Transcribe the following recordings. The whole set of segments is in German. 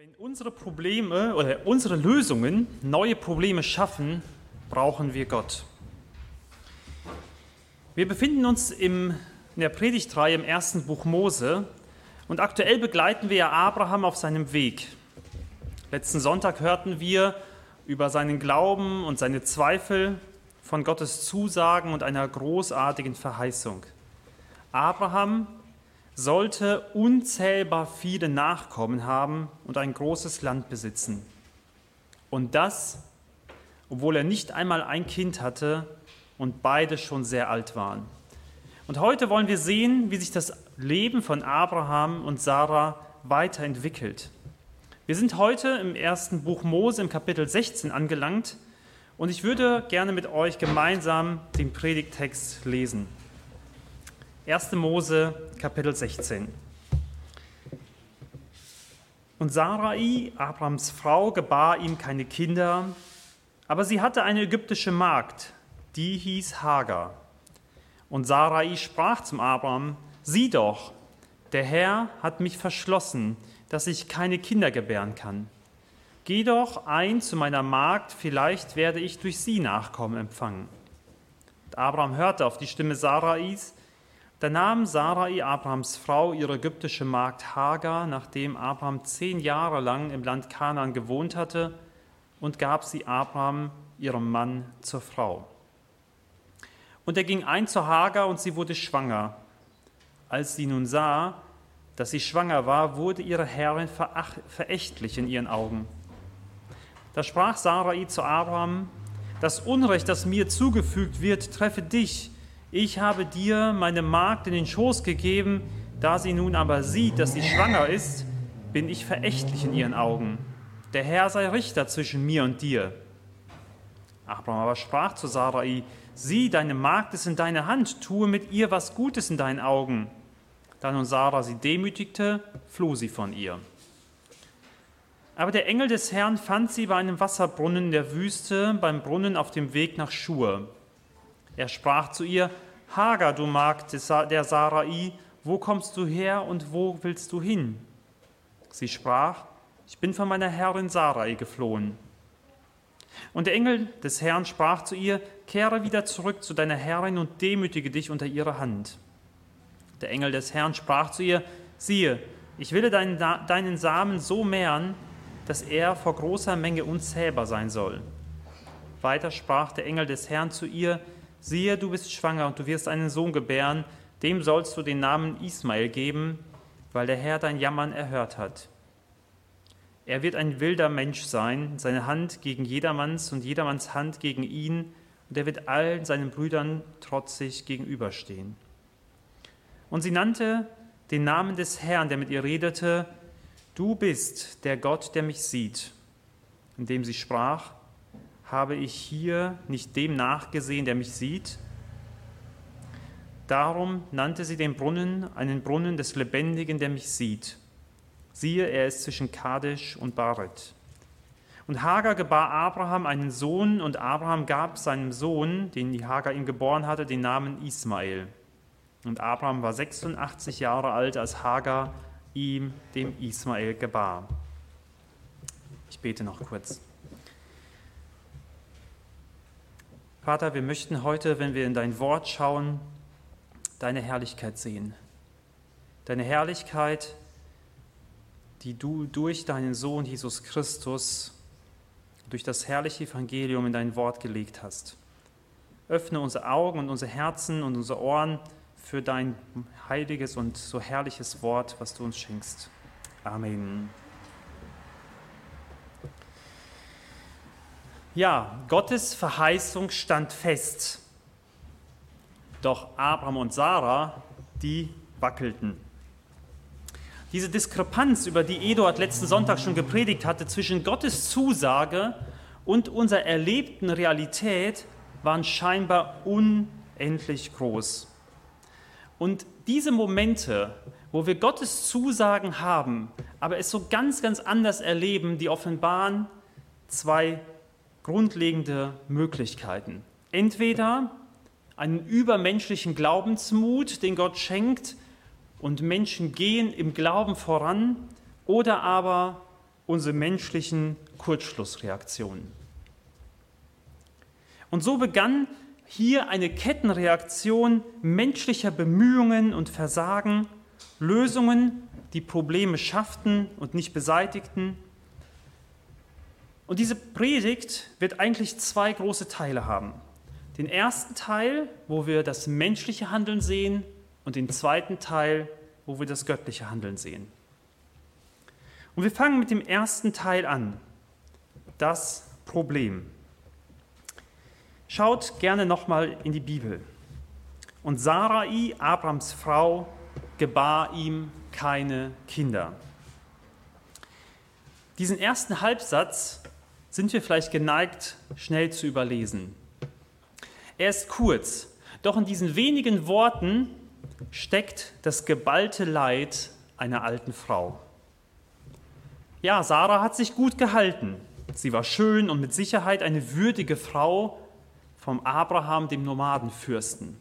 Wenn unsere Probleme oder unsere Lösungen neue Probleme schaffen, brauchen wir Gott. Wir befinden uns im, in der Predigtreihe im ersten Buch Mose und aktuell begleiten wir Abraham auf seinem Weg. Letzten Sonntag hörten wir über seinen Glauben und seine Zweifel von Gottes Zusagen und einer großartigen Verheißung. Abraham sollte unzählbar viele Nachkommen haben und ein großes Land besitzen. Und das, obwohl er nicht einmal ein Kind hatte und beide schon sehr alt waren. Und heute wollen wir sehen, wie sich das Leben von Abraham und Sarah weiterentwickelt. Wir sind heute im ersten Buch Mose im Kapitel 16 angelangt und ich würde gerne mit euch gemeinsam den Predigtext lesen. 1. Mose, Kapitel 16. Und Sarai, Abrahams Frau, gebar ihm keine Kinder, aber sie hatte eine ägyptische Magd, die hieß Hagar. Und Sarai sprach zum Abraham, sieh doch, der Herr hat mich verschlossen, dass ich keine Kinder gebären kann. Geh doch ein zu meiner Magd, vielleicht werde ich durch sie Nachkommen empfangen. Und Abraham hörte auf die Stimme Sarais, da nahm Sarai, Abrahams Frau, ihre ägyptische Magd Hagar, nachdem Abraham zehn Jahre lang im Land Kanaan gewohnt hatte, und gab sie Abraham, ihrem Mann, zur Frau. Und er ging ein zu Hagar und sie wurde schwanger. Als sie nun sah, dass sie schwanger war, wurde ihre Herrin verächtlich in ihren Augen. Da sprach Sarai zu Abraham, das Unrecht, das mir zugefügt wird, treffe dich, ich habe dir meine Magd in den Schoß gegeben, da sie nun aber sieht, dass sie schwanger ist, bin ich verächtlich in ihren Augen. Der Herr sei Richter zwischen mir und dir. Abraham aber sprach zu Sarai, sieh, deine Magd ist in deiner Hand, tue mit ihr was Gutes in deinen Augen. Da nun Sarah sie demütigte, floh sie von ihr. Aber der Engel des Herrn fand sie bei einem Wasserbrunnen in der Wüste, beim Brunnen auf dem Weg nach Schur. Er sprach zu ihr, Hagar, du Magd der Sarai, wo kommst du her und wo willst du hin? Sie sprach, ich bin von meiner Herrin Sarai geflohen. Und der Engel des Herrn sprach zu ihr, kehre wieder zurück zu deiner Herrin und demütige dich unter ihre Hand. Der Engel des Herrn sprach zu ihr, siehe, ich will deinen, deinen Samen so mehren, dass er vor großer Menge unzählbar sein soll. Weiter sprach der Engel des Herrn zu ihr, siehe, du bist schwanger und du wirst einen Sohn gebären, dem sollst du den Namen Ismael geben, weil der Herr dein Jammern erhört hat. Er wird ein wilder Mensch sein, seine Hand gegen jedermanns und jedermanns Hand gegen ihn, und er wird allen seinen Brüdern trotzig gegenüberstehen. Und sie nannte den Namen des Herrn, der mit ihr redete, Du bist der Gott, der mich sieht, indem sie sprach, habe ich hier nicht dem nachgesehen, der mich sieht? Darum nannte sie den Brunnen einen Brunnen des Lebendigen, der mich sieht. Siehe, er ist zwischen Kadesh und Baret. Und Hagar gebar Abraham einen Sohn, und Abraham gab seinem Sohn, den die Hagar ihm geboren hatte, den Namen Ismael. Und Abraham war 86 Jahre alt, als Hagar ihm, dem Ismael, gebar. Ich bete noch kurz. Vater, wir möchten heute, wenn wir in dein Wort schauen, deine Herrlichkeit sehen. Deine Herrlichkeit, die du durch deinen Sohn Jesus Christus, durch das herrliche Evangelium in dein Wort gelegt hast. Öffne unsere Augen und unsere Herzen und unsere Ohren für dein heiliges und so herrliches Wort, was du uns schenkst. Amen. Ja, Gottes Verheißung stand fest. Doch Abraham und Sarah, die wackelten. Diese Diskrepanz, über die Eduard letzten Sonntag schon gepredigt hatte, zwischen Gottes Zusage und unserer erlebten Realität, waren scheinbar unendlich groß. Und diese Momente, wo wir Gottes Zusagen haben, aber es so ganz, ganz anders erleben, die offenbaren zwei grundlegende Möglichkeiten. Entweder einen übermenschlichen Glaubensmut, den Gott schenkt, und Menschen gehen im Glauben voran, oder aber unsere menschlichen Kurzschlussreaktionen. Und so begann hier eine Kettenreaktion menschlicher Bemühungen und Versagen, Lösungen, die Probleme schafften und nicht beseitigten. Und diese Predigt wird eigentlich zwei große Teile haben. Den ersten Teil, wo wir das menschliche Handeln sehen, und den zweiten Teil, wo wir das göttliche Handeln sehen. Und wir fangen mit dem ersten Teil an, das Problem. Schaut gerne nochmal in die Bibel. Und Sarai, Abrams Frau, gebar ihm keine Kinder. Diesen ersten Halbsatz sind wir vielleicht geneigt, schnell zu überlesen. Er ist kurz, doch in diesen wenigen Worten steckt das geballte Leid einer alten Frau. Ja, Sarah hat sich gut gehalten. Sie war schön und mit Sicherheit eine würdige Frau, vom Abraham, dem Nomadenfürsten.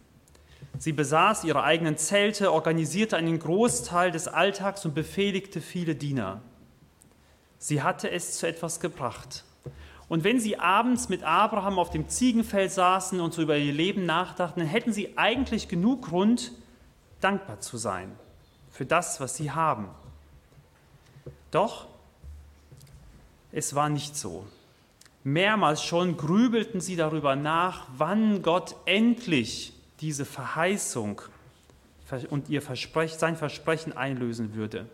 Sie besaß ihre eigenen Zelte, organisierte einen Großteil des Alltags und befehligte viele Diener. Sie hatte es zu etwas gebracht. Und wenn sie abends mit Abraham auf dem Ziegenfeld saßen und so über ihr Leben nachdachten, hätten sie eigentlich genug Grund, dankbar zu sein für das, was sie haben. Doch es war nicht so. Mehrmals schon grübelten sie darüber nach, wann Gott endlich diese Verheißung und ihr Versprechen, sein Versprechen einlösen würde.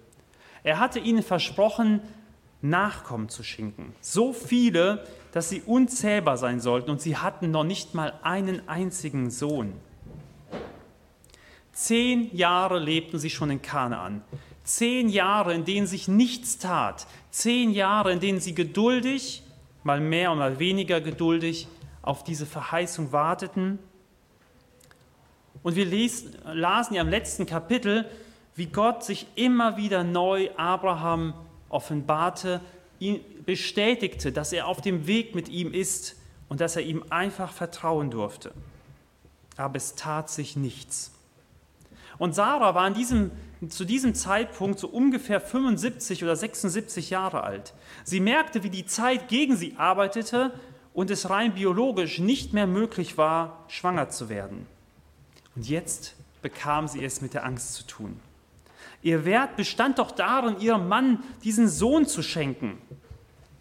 Er hatte ihnen versprochen, Nachkommen zu schenken. So viele, dass sie unzählbar sein sollten und sie hatten noch nicht mal einen einzigen Sohn. Zehn Jahre lebten sie schon in Kanaan. Zehn Jahre, in denen sich nichts tat. Zehn Jahre, in denen sie geduldig mal mehr und mal weniger geduldig auf diese Verheißung warteten. Und wir lasen ja im letzten Kapitel, wie Gott sich immer wieder neu Abraham offenbarte, bestätigte, dass er auf dem Weg mit ihm ist und dass er ihm einfach vertrauen durfte. Aber es tat sich nichts. Und Sarah war diesem, zu diesem Zeitpunkt so ungefähr 75 oder 76 Jahre alt. Sie merkte, wie die Zeit gegen sie arbeitete und es rein biologisch nicht mehr möglich war, schwanger zu werden. Und jetzt bekam sie es mit der Angst zu tun. Ihr Wert bestand doch darin, ihrem Mann diesen Sohn zu schenken.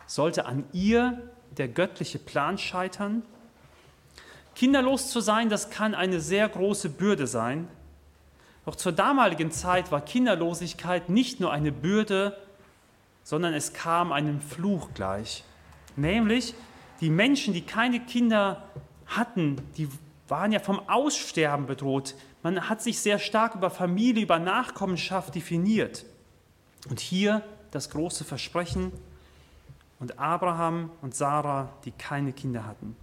Sollte an ihr der göttliche Plan scheitern? Kinderlos zu sein, das kann eine sehr große Bürde sein. Doch zur damaligen Zeit war Kinderlosigkeit nicht nur eine Bürde, sondern es kam einem Fluch gleich. Nämlich die Menschen, die keine Kinder hatten, die waren ja vom Aussterben bedroht. Man hat sich sehr stark über Familie, über Nachkommenschaft definiert. Und hier das große Versprechen und Abraham und Sarah, die keine Kinder hatten.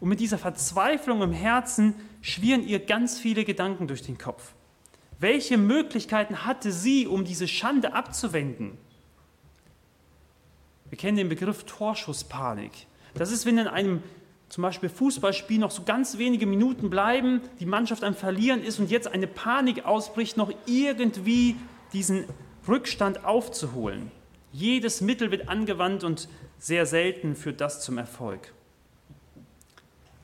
Und mit dieser Verzweiflung im Herzen schwirren ihr ganz viele Gedanken durch den Kopf. Welche Möglichkeiten hatte sie, um diese Schande abzuwenden? Wir kennen den Begriff Torschusspanik. Das ist, wenn in einem zum Beispiel Fußballspiel noch so ganz wenige Minuten bleiben, die Mannschaft am Verlieren ist und jetzt eine Panik ausbricht, noch irgendwie diesen Rückstand aufzuholen. Jedes Mittel wird angewandt und sehr selten führt das zum Erfolg.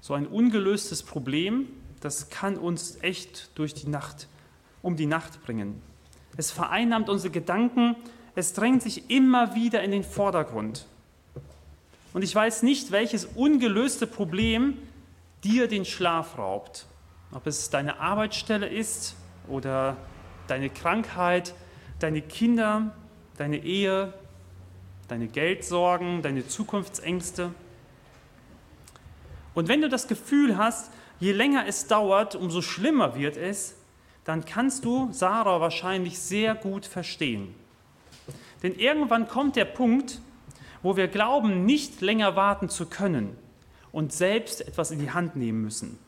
So ein ungelöstes Problem, das kann uns echt durch die Nacht, um die Nacht bringen. Es vereinnahmt unsere Gedanken, es drängt sich immer wieder in den Vordergrund. Und ich weiß nicht, welches ungelöste Problem dir den Schlaf raubt. Ob es deine Arbeitsstelle ist oder deine Krankheit, deine Kinder, deine Ehe, deine Geldsorgen, deine Zukunftsängste. Und wenn du das Gefühl hast, je länger es dauert, umso schlimmer wird es, dann kannst du Sarah wahrscheinlich sehr gut verstehen. Denn irgendwann kommt der Punkt, wo wir glauben, nicht länger warten zu können und selbst etwas in die Hand nehmen müssen.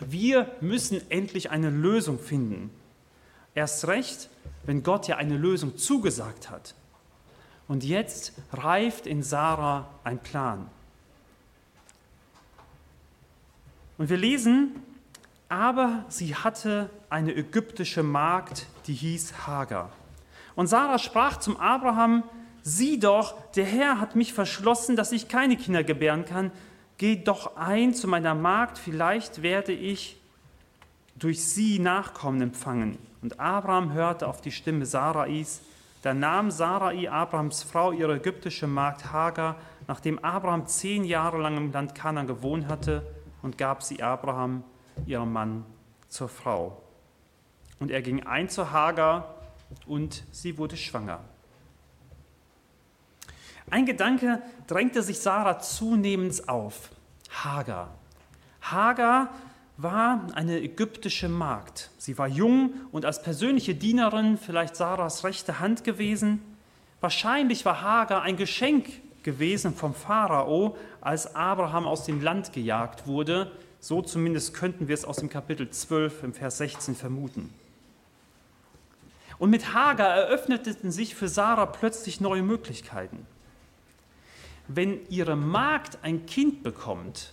Wir müssen endlich eine Lösung finden. Erst recht, wenn Gott ja eine Lösung zugesagt hat. Und jetzt reift in Sarah ein Plan. Und wir lesen, aber sie hatte eine ägyptische Magd, die hieß Hagar. Und Sarah sprach zum Abraham, sieh doch, der Herr hat mich verschlossen, dass ich keine Kinder gebären kann. Geh doch ein zu meiner Magd, vielleicht werde ich durch sie Nachkommen empfangen. Und Abraham hörte auf die Stimme Sarais. Da nahm Sarai, Abrahams Frau, ihre ägyptische Magd Hagar, nachdem Abraham zehn Jahre lang im Land Kanaan gewohnt hatte, und gab sie Abraham, ihrem Mann, zur Frau. Und er ging ein zu Hagar, und sie wurde schwanger. Ein Gedanke drängte sich Sarah zunehmend auf. Hagar. Hagar war eine ägyptische Magd. Sie war jung und als persönliche Dienerin vielleicht Sarahs rechte Hand gewesen. Wahrscheinlich war Hagar ein Geschenk gewesen vom Pharao, als Abraham aus dem Land gejagt wurde. So zumindest könnten wir es aus dem Kapitel 12 im Vers 16 vermuten. Und mit Hagar eröffneten sich für Sarah plötzlich neue Möglichkeiten. Wenn ihre Magd ein Kind bekommt,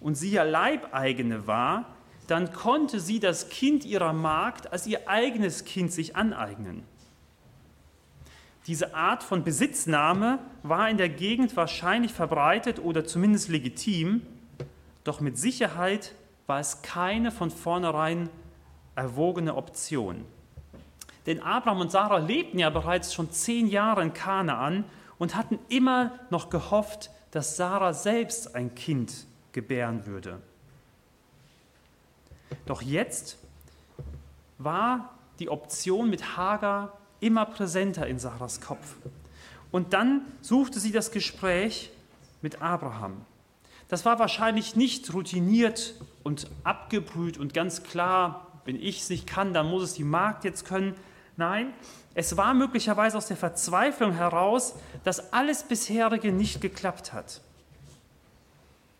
und sie ja Leibeigene war, dann konnte sie das Kind ihrer Magd als ihr eigenes Kind sich aneignen. Diese Art von Besitznahme war in der Gegend wahrscheinlich verbreitet oder zumindest legitim, doch mit Sicherheit war es keine von vornherein erwogene Option. Denn Abraham und Sarah lebten ja bereits schon zehn Jahre in Kanaan und hatten immer noch gehofft, dass Sarah selbst ein Kind gebären würde. Doch jetzt war die Option mit Hagar immer präsenter in Sarahs Kopf. Und dann suchte sie das Gespräch mit Abraham. Das war wahrscheinlich nicht routiniert und abgebrüht und ganz klar, wenn ich es nicht kann, dann muss es die Magd jetzt können. Nein, es war möglicherweise aus der Verzweiflung heraus, dass alles bisherige nicht geklappt hat.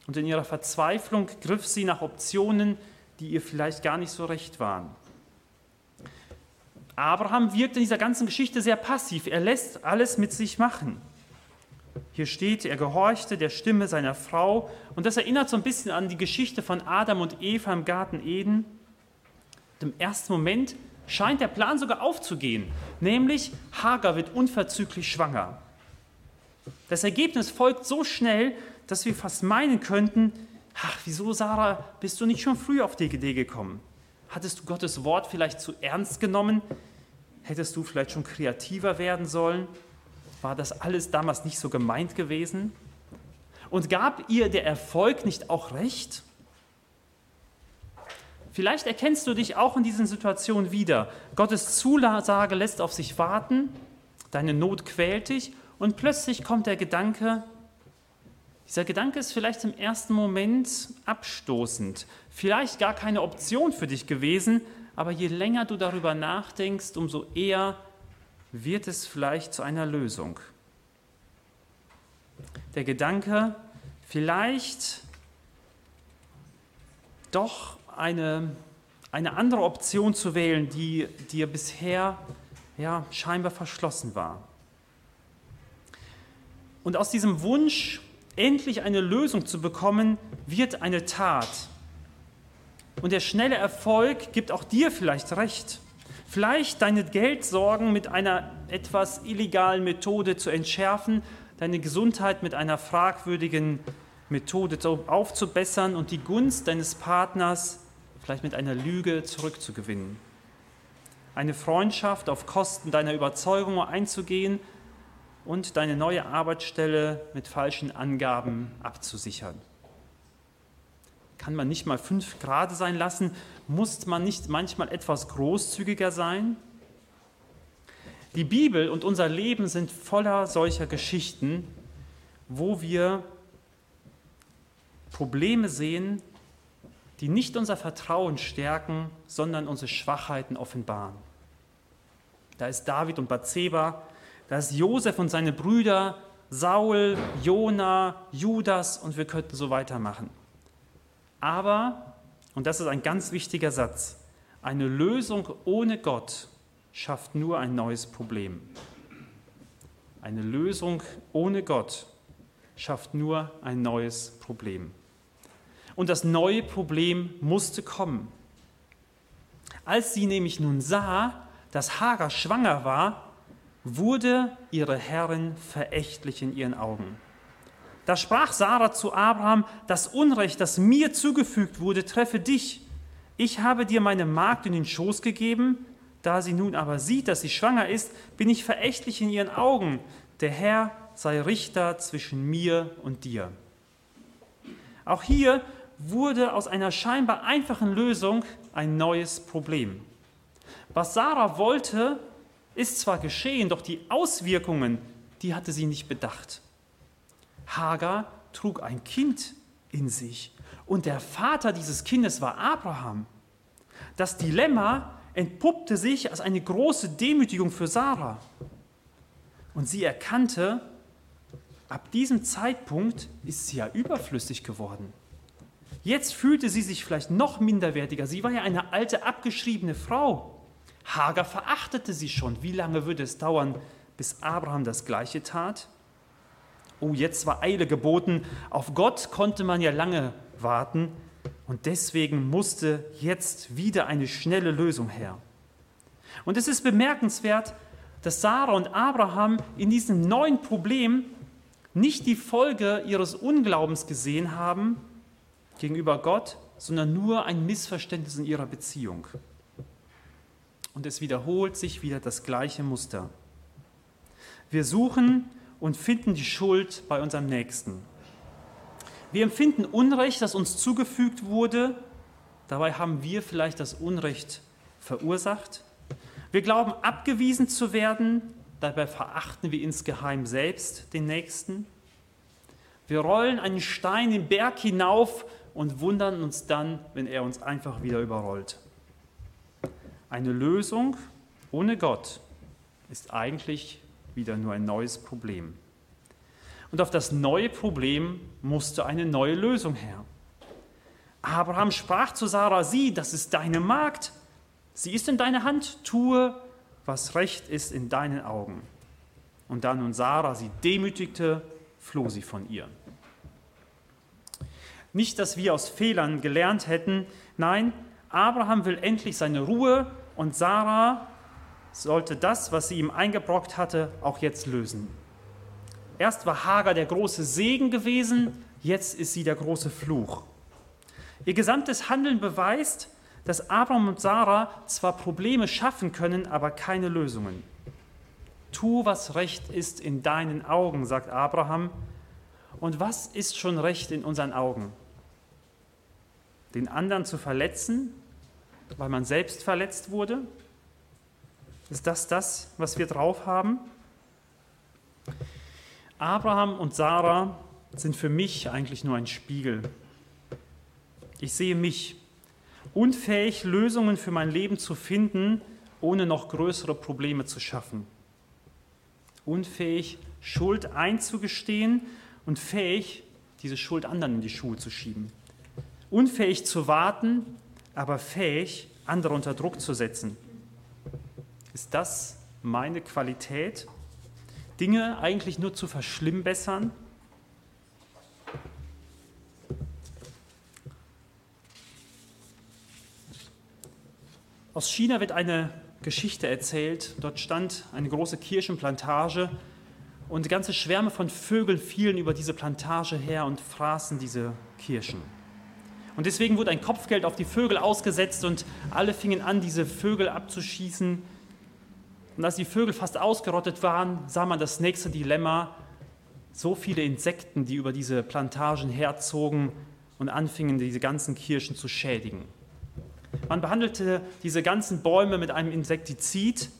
Und in ihrer Verzweiflung griff sie nach Optionen, die ihr vielleicht gar nicht so recht waren. Abraham wirkt in dieser ganzen Geschichte sehr passiv. Er lässt alles mit sich machen. Hier steht, er gehorchte der Stimme seiner Frau. Und das erinnert so ein bisschen an die Geschichte von Adam und Eva im Garten Eden. Im ersten Moment scheint der Plan sogar aufzugehen, nämlich Hagar wird unverzüglich schwanger. Das Ergebnis folgt so schnell, dass wir fast meinen könnten, ach, wieso Sarah, bist du nicht schon früh auf die Idee gekommen? Hattest du Gottes Wort vielleicht zu ernst genommen? Hättest du vielleicht schon kreativer werden sollen? War das alles damals nicht so gemeint gewesen? Und gab ihr der Erfolg nicht auch recht? Vielleicht erkennst du dich auch in diesen Situationen wieder. Gottes Zusage lässt auf sich warten, deine Not quält dich und plötzlich kommt der Gedanke, dieser Gedanke ist vielleicht im ersten Moment abstoßend, vielleicht gar keine Option für dich gewesen, aber je länger du darüber nachdenkst, umso eher wird es vielleicht zu einer Lösung. Der Gedanke, vielleicht doch eine, eine andere Option zu wählen, die dir bisher ja, scheinbar verschlossen war. Und aus diesem Wunsch endlich eine Lösung zu bekommen, wird eine Tat. Und der schnelle Erfolg gibt auch dir vielleicht recht. Vielleicht deine Geldsorgen mit einer etwas illegalen Methode zu entschärfen, deine Gesundheit mit einer fragwürdigen Methode aufzubessern und die Gunst deines Partners vielleicht mit einer Lüge zurückzugewinnen. Eine Freundschaft auf Kosten deiner Überzeugung einzugehen und deine neue Arbeitsstelle mit falschen Angaben abzusichern. Kann man nicht mal fünf Grad sein lassen? Muss man nicht manchmal etwas großzügiger sein? Die Bibel und unser Leben sind voller solcher Geschichten, wo wir Probleme sehen, die nicht unser Vertrauen stärken, sondern unsere Schwachheiten offenbaren. Da ist David und Bathseba, da ist Josef und seine Brüder, Saul, Jona, Judas und wir könnten so weitermachen. Aber, und das ist ein ganz wichtiger Satz, eine Lösung ohne Gott schafft nur ein neues Problem. Eine Lösung ohne Gott schafft nur ein neues Problem. Und das neue Problem musste kommen. Als sie nämlich nun sah, dass Hagar schwanger war, wurde ihre Herrin verächtlich in ihren Augen. Da sprach Sarah zu Abraham, das Unrecht, das mir zugefügt wurde, treffe dich. Ich habe dir meine Magd in den Schoß gegeben, da sie nun aber sieht, dass sie schwanger ist, bin ich verächtlich in ihren Augen. Der Herr sei Richter zwischen mir und dir. Auch hier wurde aus einer scheinbar einfachen Lösung ein neues Problem. Was Sarah wollte, ist zwar geschehen, doch die Auswirkungen, die hatte sie nicht bedacht. Hagar trug ein Kind in sich und der Vater dieses Kindes war Abraham. Das Dilemma entpuppte sich als eine große Demütigung für Sarah. Und sie erkannte, ab diesem Zeitpunkt ist sie ja überflüssig geworden. Jetzt fühlte sie sich vielleicht noch minderwertiger. Sie war ja eine alte, abgeschriebene Frau. Hagar verachtete sie schon. Wie lange würde es dauern, bis Abraham das Gleiche tat? Oh, jetzt war Eile geboten. Auf Gott konnte man ja lange warten. Und deswegen musste jetzt wieder eine schnelle Lösung her. Und es ist bemerkenswert, dass Sarah und Abraham in diesem neuen Problem nicht die Folge ihres Unglaubens gesehen haben gegenüber Gott, sondern nur ein Missverständnis in ihrer Beziehung. Und es wiederholt sich wieder das gleiche Muster. Wir suchen und finden die Schuld bei unserem Nächsten. Wir empfinden Unrecht, das uns zugefügt wurde. Dabei haben wir vielleicht das Unrecht verursacht. Wir glauben, abgewiesen zu werden. Dabei verachten wir insgeheim selbst den Nächsten. Wir rollen einen Stein den Berg hinauf und wundern uns dann, wenn er uns einfach wieder überrollt. Eine Lösung ohne Gott ist eigentlich wieder nur ein neues Problem. Und auf das neue Problem musste eine neue Lösung her. Abraham sprach zu Sarah, sieh, das ist deine Magd. Sie ist in deiner Hand, tue, was recht ist in deinen Augen. Und da nun Sarah sie demütigte, floh sie von ihr. Nicht, dass wir aus Fehlern gelernt hätten, nein, Abraham will endlich seine Ruhe und Sarah sollte das, was sie ihm eingebrockt hatte, auch jetzt lösen. Erst war Hagar der große Segen gewesen, jetzt ist sie der große Fluch. Ihr gesamtes Handeln beweist, dass Abraham und Sarah zwar Probleme schaffen können, aber keine Lösungen. Tu, was recht ist in deinen Augen, sagt Abraham. Und was ist schon recht in unseren Augen? Den anderen zu verletzen, weil man selbst verletzt wurde? Ist das das, was wir drauf haben? Abraham und Sarah sind für mich eigentlich nur ein Spiegel. Ich sehe mich, unfähig, Lösungen für mein Leben zu finden, ohne noch größere Probleme zu schaffen. Unfähig, Schuld einzugestehen und fähig, diese Schuld anderen in die Schuhe zu schieben. Unfähig zu warten, aber fähig, andere unter Druck zu setzen. Ist das meine Qualität? Dinge eigentlich nur zu verschlimmbessern? Aus China wird eine Geschichte erzählt. Dort stand eine große Kirschenplantage und ganze Schwärme von Vögeln fielen über diese Plantage her und fraßen diese Kirschen. Und deswegen wurde ein Kopfgeld auf die Vögel ausgesetzt und alle fingen an, diese Vögel abzuschießen und als die Vögel fast ausgerottet waren, sah man das nächste Dilemma. So viele Insekten, die über diese Plantagen herzogen und anfingen, diese ganzen Kirschen zu schädigen. Man behandelte diese ganzen Bäume mit einem Insektizid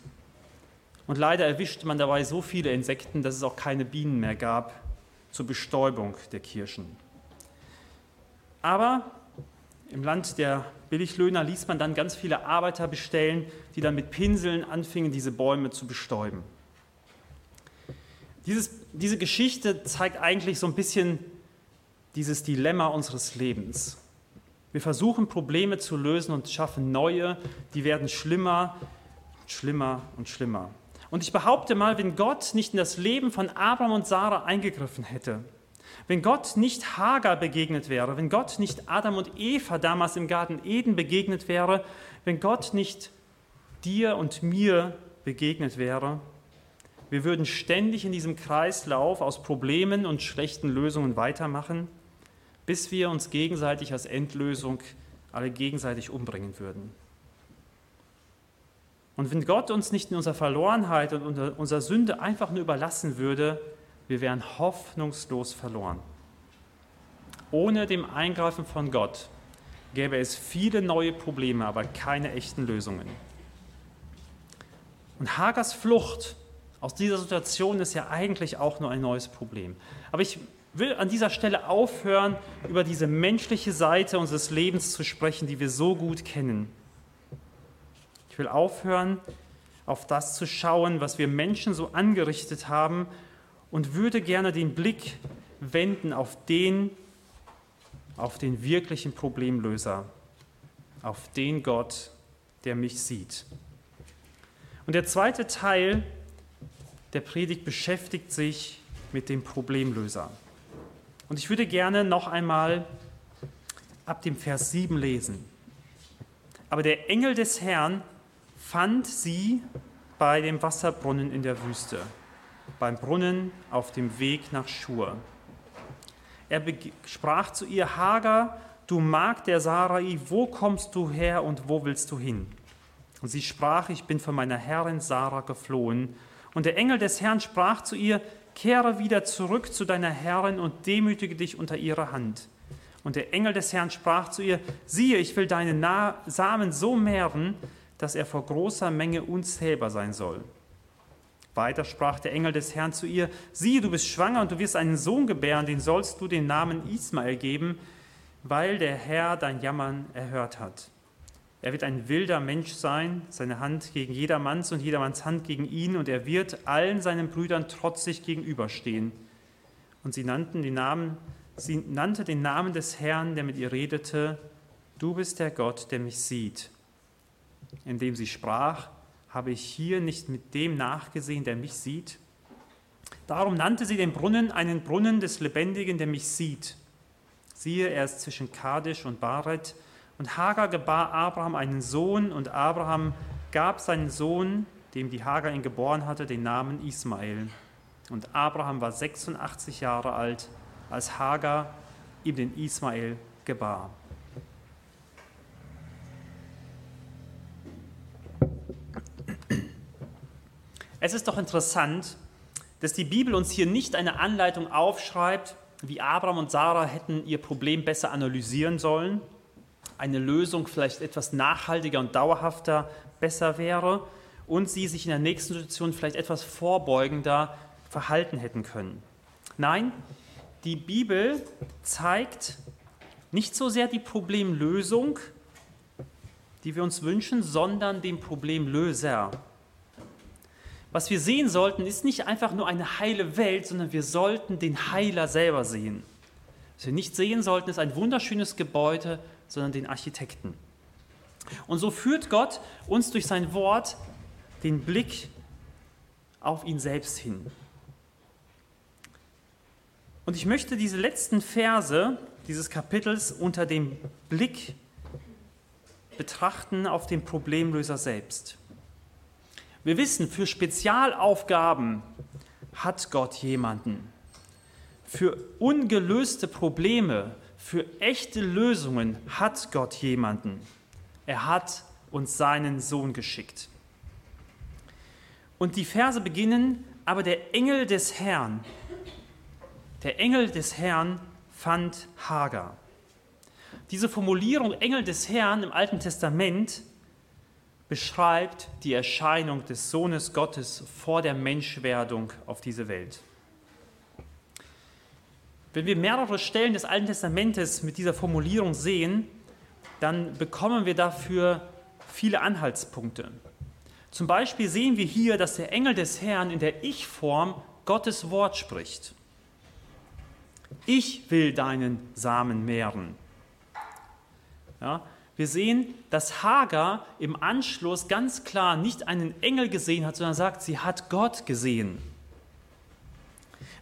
und leider erwischte man dabei so viele Insekten, dass es auch keine Bienen mehr gab zur Bestäubung der Kirschen. Aber im Land der Billiglöhner ließ man dann ganz viele Arbeiter bestellen, die dann mit Pinseln anfingen, diese Bäume zu bestäuben. Dieses, diese Geschichte zeigt eigentlich so ein bisschen dieses Dilemma unseres Lebens. Wir versuchen Probleme zu lösen und schaffen neue, die werden schlimmer, schlimmer und schlimmer. Und ich behaupte mal, wenn Gott nicht in das Leben von Abraham und Sarah eingegriffen hätte, wenn Gott nicht Hagar begegnet wäre, wenn Gott nicht Adam und Eva damals im Garten Eden begegnet wäre, wenn Gott nicht dir und mir begegnet wäre, Wir würden ständig in diesem Kreislauf aus Problemen und schlechten Lösungen weitermachen, bis wir uns gegenseitig als Endlösung alle gegenseitig umbringen würden. Und wenn Gott uns nicht in unserer Verlorenheit und unserer Sünde einfach nur überlassen würde, wir wären hoffnungslos verloren. Ohne dem Eingreifen von Gott gäbe es viele neue Probleme, aber keine echten Lösungen. Und Hagers Flucht aus dieser Situation ist ja eigentlich auch nur ein neues Problem. Aber ich will an dieser Stelle aufhören, über diese menschliche Seite unseres Lebens zu sprechen, die wir so gut kennen. Ich will aufhören, auf das zu schauen, was wir Menschen so angerichtet haben und würde gerne den Blick wenden auf den, auf den wirklichen Problemlöser, auf den Gott, der mich sieht. Und der zweite Teil der Predigt beschäftigt sich mit dem Problemlöser. Und ich würde gerne noch einmal ab dem Vers 7 lesen. Aber der Engel des Herrn fand sie bei dem Wasserbrunnen in der Wüste, beim Brunnen auf dem Weg nach Schur. Er sprach zu ihr, Hagar, du Magd der Sarai, wo kommst du her und wo willst du hin? Und sie sprach, ich bin von meiner Herrin Sarah geflohen. Und der Engel des Herrn sprach zu ihr, kehre wieder zurück zu deiner Herrin und demütige dich unter ihre Hand. Und der Engel des Herrn sprach zu ihr, siehe, ich will deinen Samen so mehren, dass er vor großer Menge unzählbar sein soll. Weiter sprach der Engel des Herrn zu ihr, siehe, du bist schwanger und du wirst einen Sohn gebären, den sollst du den Namen Ismael geben, weil der Herr dein Jammern erhört hat. Er wird ein wilder Mensch sein, seine Hand gegen jedermanns und jedermanns Hand gegen ihn, und er wird allen seinen Brüdern trotzig gegenüberstehen. Und sie nannten den Namen, sie nannte den Namen des Herrn, der mit ihr redete, Du bist der Gott, der mich sieht indem sie sprach, habe ich hier nicht mit dem nachgesehen, der mich sieht? Darum nannte sie den Brunnen einen Brunnen des Lebendigen, der mich sieht. Siehe, er ist zwischen Kadesh und Baret. Und Hagar gebar Abraham einen Sohn, und Abraham gab seinen Sohn, dem die Hagar ihn geboren hatte, den Namen Ismael. Und Abraham war 86 Jahre alt, als Hagar ihm den Ismael gebar. Es ist doch interessant, dass die Bibel uns hier nicht eine Anleitung aufschreibt, wie Abraham und Sarah hätten ihr Problem besser analysieren sollen, eine Lösung vielleicht etwas nachhaltiger und dauerhafter besser wäre und sie sich in der nächsten Situation vielleicht etwas vorbeugender verhalten hätten können. Nein, die Bibel zeigt nicht so sehr die Problemlösung, die wir uns wünschen, sondern den Problemlöser. Was wir sehen sollten, ist nicht einfach nur eine heile Welt, sondern wir sollten den Heiler selber sehen. Was wir nicht sehen sollten, ist ein wunderschönes Gebäude, sondern den Architekten. Und so führt Gott uns durch sein Wort den Blick auf ihn selbst hin. Und ich möchte diese letzten Verse dieses Kapitels unter dem Blick betrachten auf den Problemlöser selbst. Wir wissen, für Spezialaufgaben hat Gott jemanden. Für ungelöste Probleme, für echte Lösungen hat Gott jemanden. Er hat uns seinen Sohn geschickt. Und die Verse beginnen, aber der Engel des Herrn, der Engel des Herrn fand Hagar. Diese Formulierung Engel des Herrn im Alten Testament beschreibt die Erscheinung des Sohnes Gottes vor der Menschwerdung auf diese Welt. Wenn wir mehrere Stellen des Alten Testamentes mit dieser Formulierung sehen, dann bekommen wir dafür viele Anhaltspunkte. Zum Beispiel sehen wir hier, dass der Engel des Herrn in der Ich-Form Gottes Wort spricht. Ich will deinen Samen mehren. Ja, wir sehen, dass Hagar im Anschluss ganz klar nicht einen Engel gesehen hat, sondern sagt, sie hat Gott gesehen.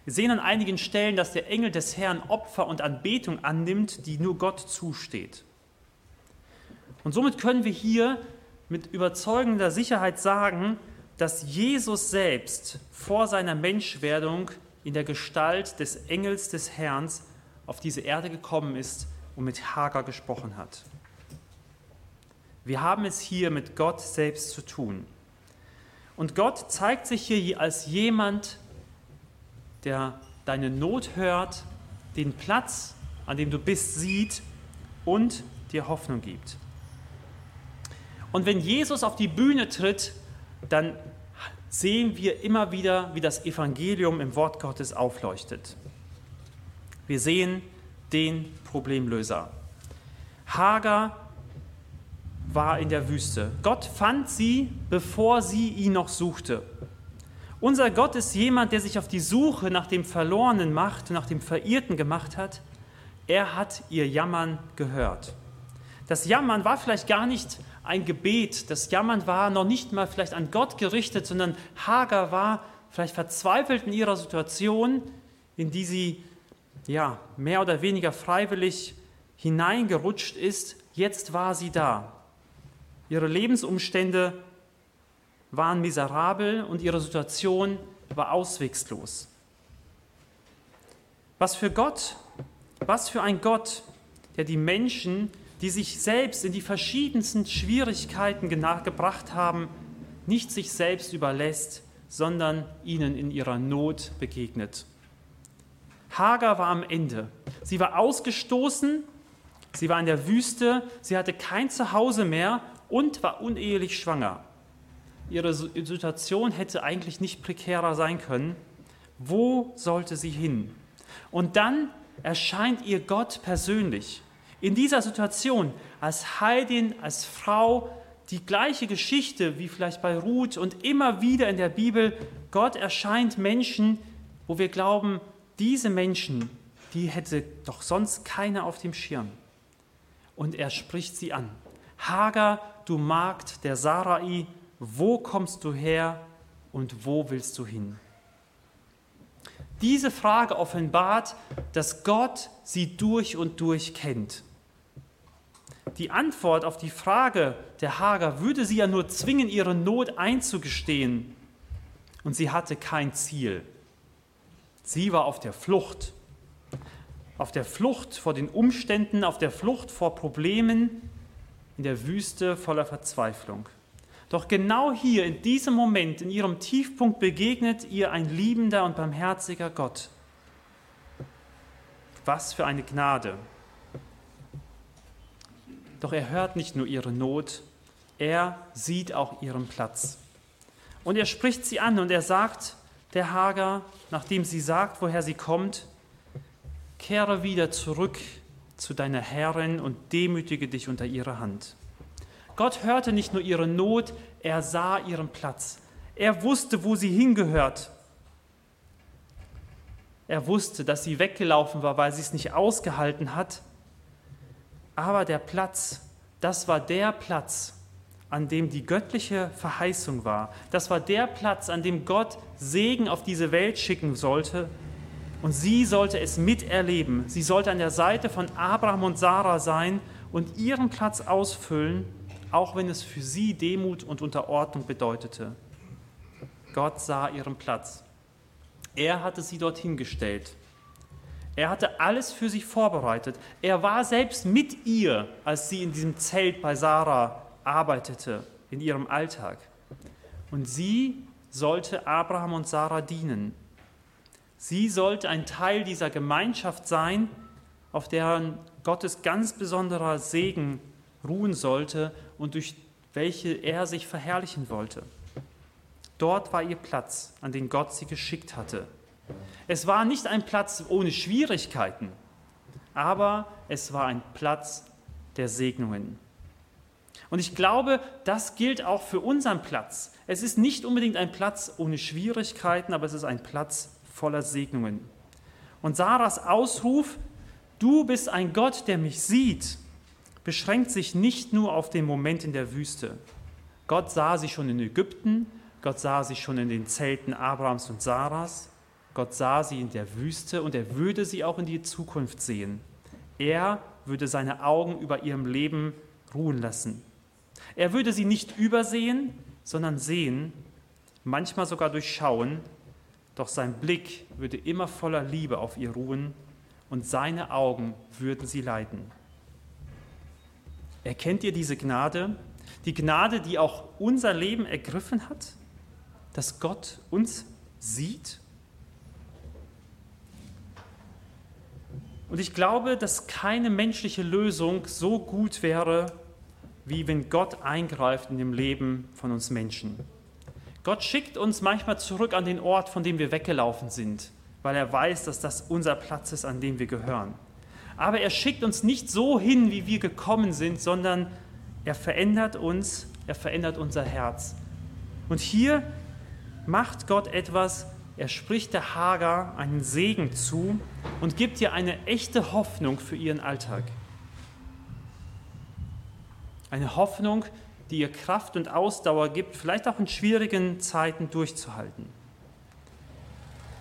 Wir sehen an einigen Stellen, dass der Engel des Herrn Opfer und Anbetung annimmt, die nur Gott zusteht. Und somit können wir hier mit überzeugender Sicherheit sagen, dass Jesus selbst vor seiner Menschwerdung in der Gestalt des Engels des Herrn auf diese Erde gekommen ist und mit Hagar gesprochen hat. Wir haben es hier mit Gott selbst zu tun. Und Gott zeigt sich hier als jemand, der deine Not hört, den Platz, an dem du bist, sieht und dir Hoffnung gibt. Und wenn Jesus auf die Bühne tritt, dann sehen wir immer wieder, wie das Evangelium im Wort Gottes aufleuchtet. Wir sehen den Problemlöser. Hagar war in der Wüste. Gott fand sie, bevor sie ihn noch suchte. Unser Gott ist jemand, der sich auf die Suche nach dem Verlorenen macht, nach dem Verirrten gemacht hat. Er hat ihr Jammern gehört. Das Jammern war vielleicht gar nicht ein Gebet, das Jammern war noch nicht mal vielleicht an Gott gerichtet, sondern Hagar war vielleicht verzweifelt in ihrer Situation, in die sie ja mehr oder weniger freiwillig hineingerutscht ist. Jetzt war sie da. Ihre Lebensumstände waren miserabel und ihre Situation war auswegslos. Was für Gott, was für ein Gott, der die Menschen, die sich selbst in die verschiedensten Schwierigkeiten gebracht haben, nicht sich selbst überlässt, sondern ihnen in ihrer Not begegnet. Hagar war am Ende. Sie war ausgestoßen, sie war in der Wüste, sie hatte kein Zuhause mehr und war unehelich schwanger. Ihre Situation hätte eigentlich nicht prekärer sein können. Wo sollte sie hin? Und dann erscheint ihr Gott persönlich. In dieser Situation als Heidin, als Frau, die gleiche Geschichte wie vielleicht bei Ruth und immer wieder in der Bibel, Gott erscheint Menschen, wo wir glauben, diese Menschen, die hätte doch sonst keiner auf dem Schirm. Und er spricht sie an. Hagar, du Magd der Sarai, wo kommst du her und wo willst du hin? Diese Frage offenbart, dass Gott sie durch und durch kennt. Die Antwort auf die Frage der Hager würde sie ja nur zwingen, ihre Not einzugestehen. Und sie hatte kein Ziel. Sie war auf der Flucht. Auf der Flucht vor den Umständen, auf der Flucht vor Problemen, in der Wüste voller Verzweiflung. Doch genau hier, in diesem Moment, in ihrem Tiefpunkt, begegnet ihr ein liebender und barmherziger Gott. Was für eine Gnade. Doch er hört nicht nur ihre Not, er sieht auch ihren Platz. Und er spricht sie an und er sagt der Hager, nachdem sie sagt, woher sie kommt, kehre wieder zurück zu deiner Herrin und demütige dich unter ihre Hand. Gott hörte nicht nur ihre Not, er sah ihren Platz. Er wusste, wo sie hingehört. Er wusste, dass sie weggelaufen war, weil sie es nicht ausgehalten hat. Aber der Platz, das war der Platz, an dem die göttliche Verheißung war. Das war der Platz, an dem Gott Segen auf diese Welt schicken sollte. Und sie sollte es miterleben. Sie sollte an der Seite von Abraham und Sarah sein und ihren Platz ausfüllen auch wenn es für sie Demut und Unterordnung bedeutete. Gott sah ihren Platz. Er hatte sie dorthin gestellt. Er hatte alles für sie vorbereitet. Er war selbst mit ihr, als sie in diesem Zelt bei Sarah arbeitete, in ihrem Alltag. Und sie sollte Abraham und Sarah dienen. Sie sollte ein Teil dieser Gemeinschaft sein, auf deren Gottes ganz besonderer Segen ruhen sollte und durch welche er sich verherrlichen wollte. Dort war ihr Platz, an den Gott sie geschickt hatte. Es war nicht ein Platz ohne Schwierigkeiten, aber es war ein Platz der Segnungen. Und ich glaube, das gilt auch für unseren Platz. Es ist nicht unbedingt ein Platz ohne Schwierigkeiten, aber es ist ein Platz voller Segnungen. Und Sarahs Ausruf, du bist ein Gott, der mich sieht, beschränkt sich nicht nur auf den Moment in der Wüste. Gott sah sie schon in Ägypten, Gott sah sie schon in den Zelten Abrahams und Saras, Gott sah sie in der Wüste und er würde sie auch in die Zukunft sehen. Er würde seine Augen über ihrem Leben ruhen lassen. Er würde sie nicht übersehen, sondern sehen, manchmal sogar durchschauen, doch sein Blick würde immer voller Liebe auf ihr ruhen und seine Augen würden sie leiten. Erkennt ihr diese Gnade? Die Gnade, die auch unser Leben ergriffen hat? Dass Gott uns sieht? Und ich glaube, dass keine menschliche Lösung so gut wäre, wie wenn Gott eingreift in dem Leben von uns Menschen. Gott schickt uns manchmal zurück an den Ort, von dem wir weggelaufen sind, weil er weiß, dass das unser Platz ist, an dem wir gehören. Aber er schickt uns nicht so hin, wie wir gekommen sind, sondern er verändert uns, er verändert unser Herz. Und hier macht Gott etwas, er spricht der Hagar einen Segen zu und gibt ihr eine echte Hoffnung für ihren Alltag. Eine Hoffnung, die ihr Kraft und Ausdauer gibt, vielleicht auch in schwierigen Zeiten durchzuhalten.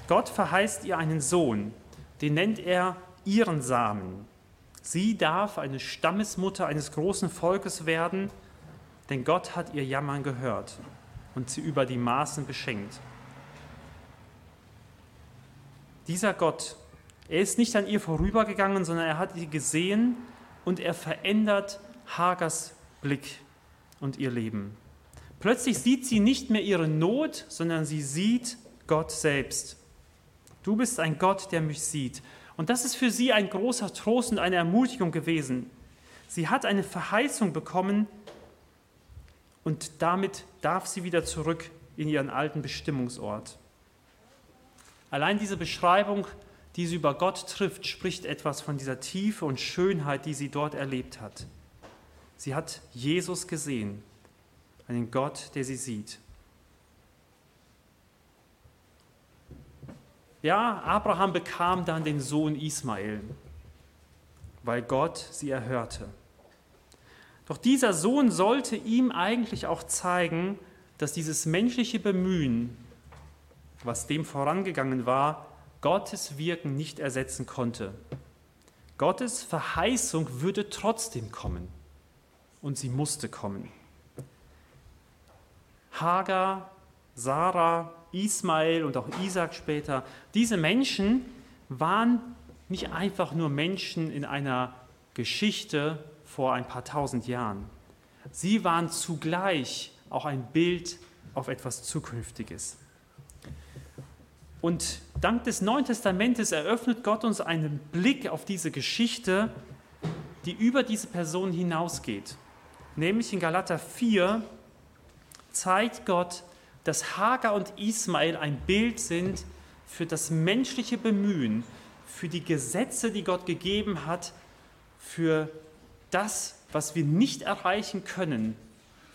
Gott verheißt ihr einen Sohn, den nennt er ihren Samen. Sie darf eine Stammesmutter eines großen Volkes werden, denn Gott hat ihr Jammern gehört und sie über die Maßen beschenkt. Dieser Gott, er ist nicht an ihr vorübergegangen, sondern er hat sie gesehen und er verändert Hagers Blick und ihr Leben. Plötzlich sieht sie nicht mehr ihre Not, sondern sie sieht Gott selbst. Du bist ein Gott, der mich sieht. Und das ist für sie ein großer Trost und eine Ermutigung gewesen. Sie hat eine Verheißung bekommen und damit darf sie wieder zurück in ihren alten Bestimmungsort. Allein diese Beschreibung, die sie über Gott trifft, spricht etwas von dieser Tiefe und Schönheit, die sie dort erlebt hat. Sie hat Jesus gesehen, einen Gott, der sie sieht. Ja, Abraham bekam dann den Sohn Ismael, weil Gott sie erhörte. Doch dieser Sohn sollte ihm eigentlich auch zeigen, dass dieses menschliche Bemühen, was dem vorangegangen war, Gottes Wirken nicht ersetzen konnte. Gottes Verheißung würde trotzdem kommen und sie musste kommen. Hagar, Sarah, Ismael und auch Isaac später, diese Menschen waren nicht einfach nur Menschen in einer Geschichte vor ein paar tausend Jahren. Sie waren zugleich auch ein Bild auf etwas Zukünftiges. Und dank des Neuen Testamentes eröffnet Gott uns einen Blick auf diese Geschichte, die über diese Person hinausgeht. Nämlich in Galater 4 zeigt Gott, dass Hagar und Ismael ein Bild sind für das menschliche Bemühen, für die Gesetze, die Gott gegeben hat, für das, was wir nicht erreichen können,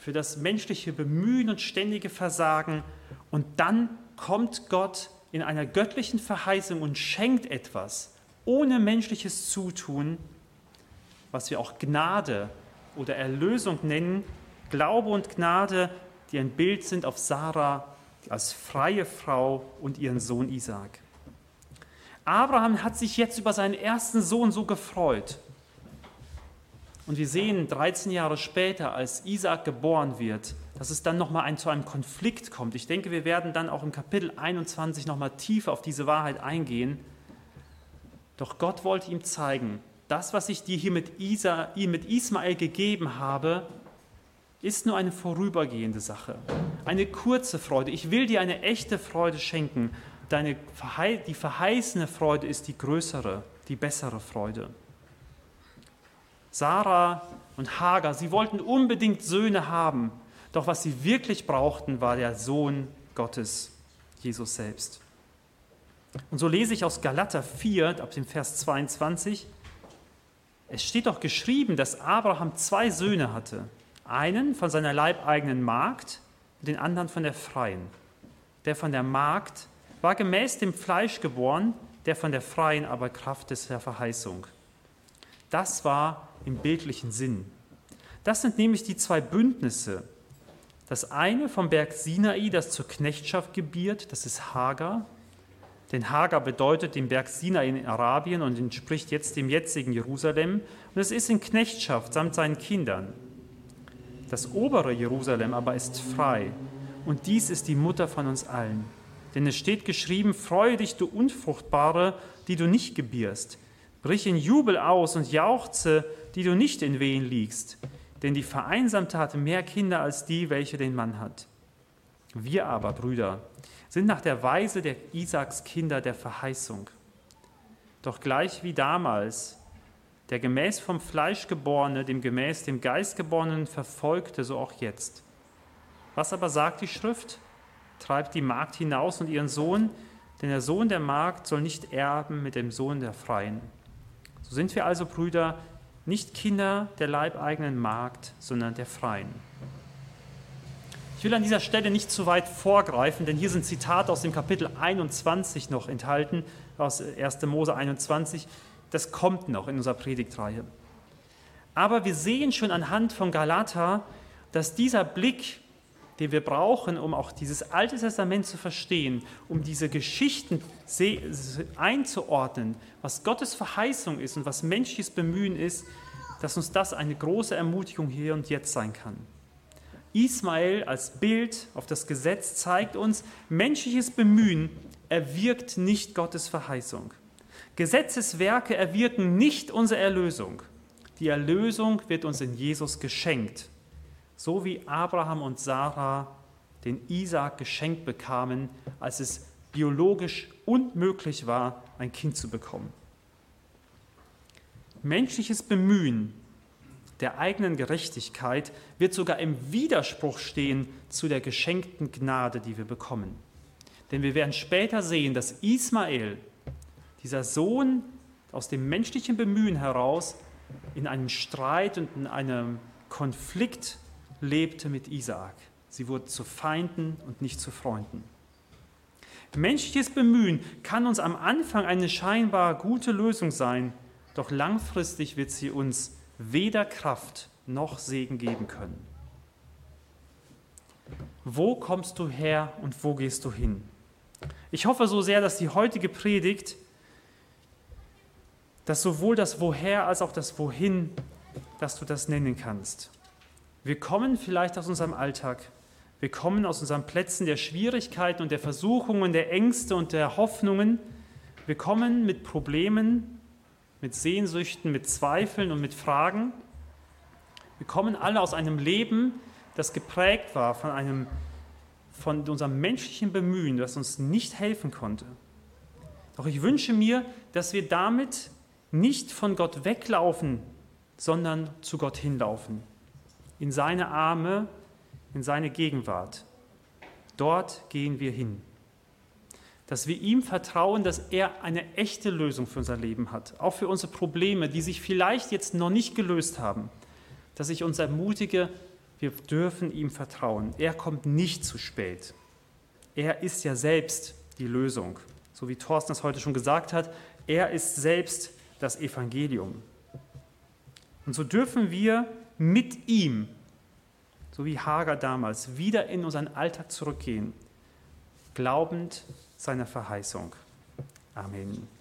für das menschliche Bemühen und ständige Versagen. Und dann kommt Gott in einer göttlichen Verheißung und schenkt etwas ohne menschliches Zutun, was wir auch Gnade oder Erlösung nennen, Glaube und Gnade, die ein Bild sind auf Sarah als freie Frau und ihren Sohn Isaac. Abraham hat sich jetzt über seinen ersten Sohn so gefreut. Und wir sehen 13 Jahre später, als Isaac geboren wird, dass es dann nochmal ein, zu einem Konflikt kommt. Ich denke, wir werden dann auch im Kapitel 21 nochmal tiefer auf diese Wahrheit eingehen. Doch Gott wollte ihm zeigen, das, was ich dir hier mit, Isa, mit Ismael gegeben habe, ist nur eine vorübergehende Sache, eine kurze Freude. Ich will dir eine echte Freude schenken. Deine, die verheißene Freude ist die größere, die bessere Freude. Sarah und Hagar, sie wollten unbedingt Söhne haben, doch was sie wirklich brauchten, war der Sohn Gottes, Jesus selbst. Und so lese ich aus Galater 4, ab dem Vers 22, es steht doch geschrieben, dass Abraham zwei Söhne hatte, einen von seiner leibeigenen Magd und den anderen von der Freien. Der von der Magd war gemäß dem Fleisch geboren, der von der Freien aber Kraft des der Verheißung. Das war im bildlichen Sinn. Das sind nämlich die zwei Bündnisse. Das eine vom Berg Sinai, das zur Knechtschaft gebiert, das ist Hagar, denn Hagar bedeutet den Berg Sinai in Arabien und entspricht jetzt dem jetzigen Jerusalem. Und es ist in Knechtschaft samt seinen Kindern. Das obere Jerusalem aber ist frei. und dies ist die Mutter von uns allen. Denn es steht geschrieben, freue dich, du Unfruchtbare, die du nicht gebierst. Brich in Jubel aus und jauchze, die du nicht in Wehen liegst. Denn die Vereinsamte hatte mehr Kinder als die, welche den Mann hat. Wir aber, Brüder, sind nach der Weise der Isaaks Kinder der Verheißung. Doch gleich wie damals der gemäß vom Fleisch geborene dem gemäß dem Geist geborenen verfolgte, so auch jetzt. Was aber sagt die Schrift? Treibt die Magd hinaus und ihren Sohn, denn der Sohn der Magd soll nicht erben mit dem Sohn der Freien. So sind wir also, Brüder, nicht Kinder der leibeigenen Magd, sondern der Freien. Ich will an dieser Stelle nicht zu weit vorgreifen, denn hier sind Zitate aus dem Kapitel 21 noch enthalten, aus 1. Mose 21. Das kommt noch in unserer Predigtreihe. Aber wir sehen schon anhand von Galata, dass dieser Blick, den wir brauchen, um auch dieses Alte Testament zu verstehen, um diese Geschichten einzuordnen, was Gottes Verheißung ist und was menschliches Bemühen ist, dass uns das eine große Ermutigung hier und jetzt sein kann. Ismael als Bild auf das Gesetz zeigt uns, menschliches Bemühen erwirkt nicht Gottes Verheißung. Gesetzeswerke erwirken nicht unsere Erlösung. Die Erlösung wird uns in Jesus geschenkt, so wie Abraham und Sarah den Isaak geschenkt bekamen, als es biologisch unmöglich war, ein Kind zu bekommen. Menschliches Bemühen der eigenen Gerechtigkeit wird sogar im Widerspruch stehen zu der geschenkten Gnade, die wir bekommen. Denn wir werden später sehen, dass Ismael, dieser Sohn aus dem menschlichen Bemühen heraus, in einem Streit und in einem Konflikt lebte mit Isaak. Sie wurden zu Feinden und nicht zu Freunden. Menschliches Bemühen kann uns am Anfang eine scheinbar gute Lösung sein, doch langfristig wird sie uns weder Kraft noch Segen geben können. Wo kommst du her und wo gehst du hin? Ich hoffe so sehr, dass die heutige Predigt, dass sowohl das Woher als auch das Wohin, dass du das nennen kannst. Wir kommen vielleicht aus unserem Alltag, wir kommen aus unseren Plätzen der Schwierigkeiten und der Versuchungen, der Ängste und der Hoffnungen. Wir kommen mit Problemen, mit Sehnsüchten, mit Zweifeln und mit Fragen. Wir kommen alle aus einem Leben, das geprägt war von, einem, von unserem menschlichen Bemühen, das uns nicht helfen konnte. Doch ich wünsche mir, dass wir damit nicht von Gott weglaufen, sondern zu Gott hinlaufen, in seine Arme, in seine Gegenwart. Dort gehen wir hin dass wir ihm vertrauen, dass er eine echte Lösung für unser Leben hat, auch für unsere Probleme, die sich vielleicht jetzt noch nicht gelöst haben, dass ich uns ermutige, wir dürfen ihm vertrauen. Er kommt nicht zu spät. Er ist ja selbst die Lösung. So wie Thorsten es heute schon gesagt hat, er ist selbst das Evangelium. Und so dürfen wir mit ihm, so wie Hager damals, wieder in unseren Alltag zurückgehen, glaubend seiner Verheißung. Amen.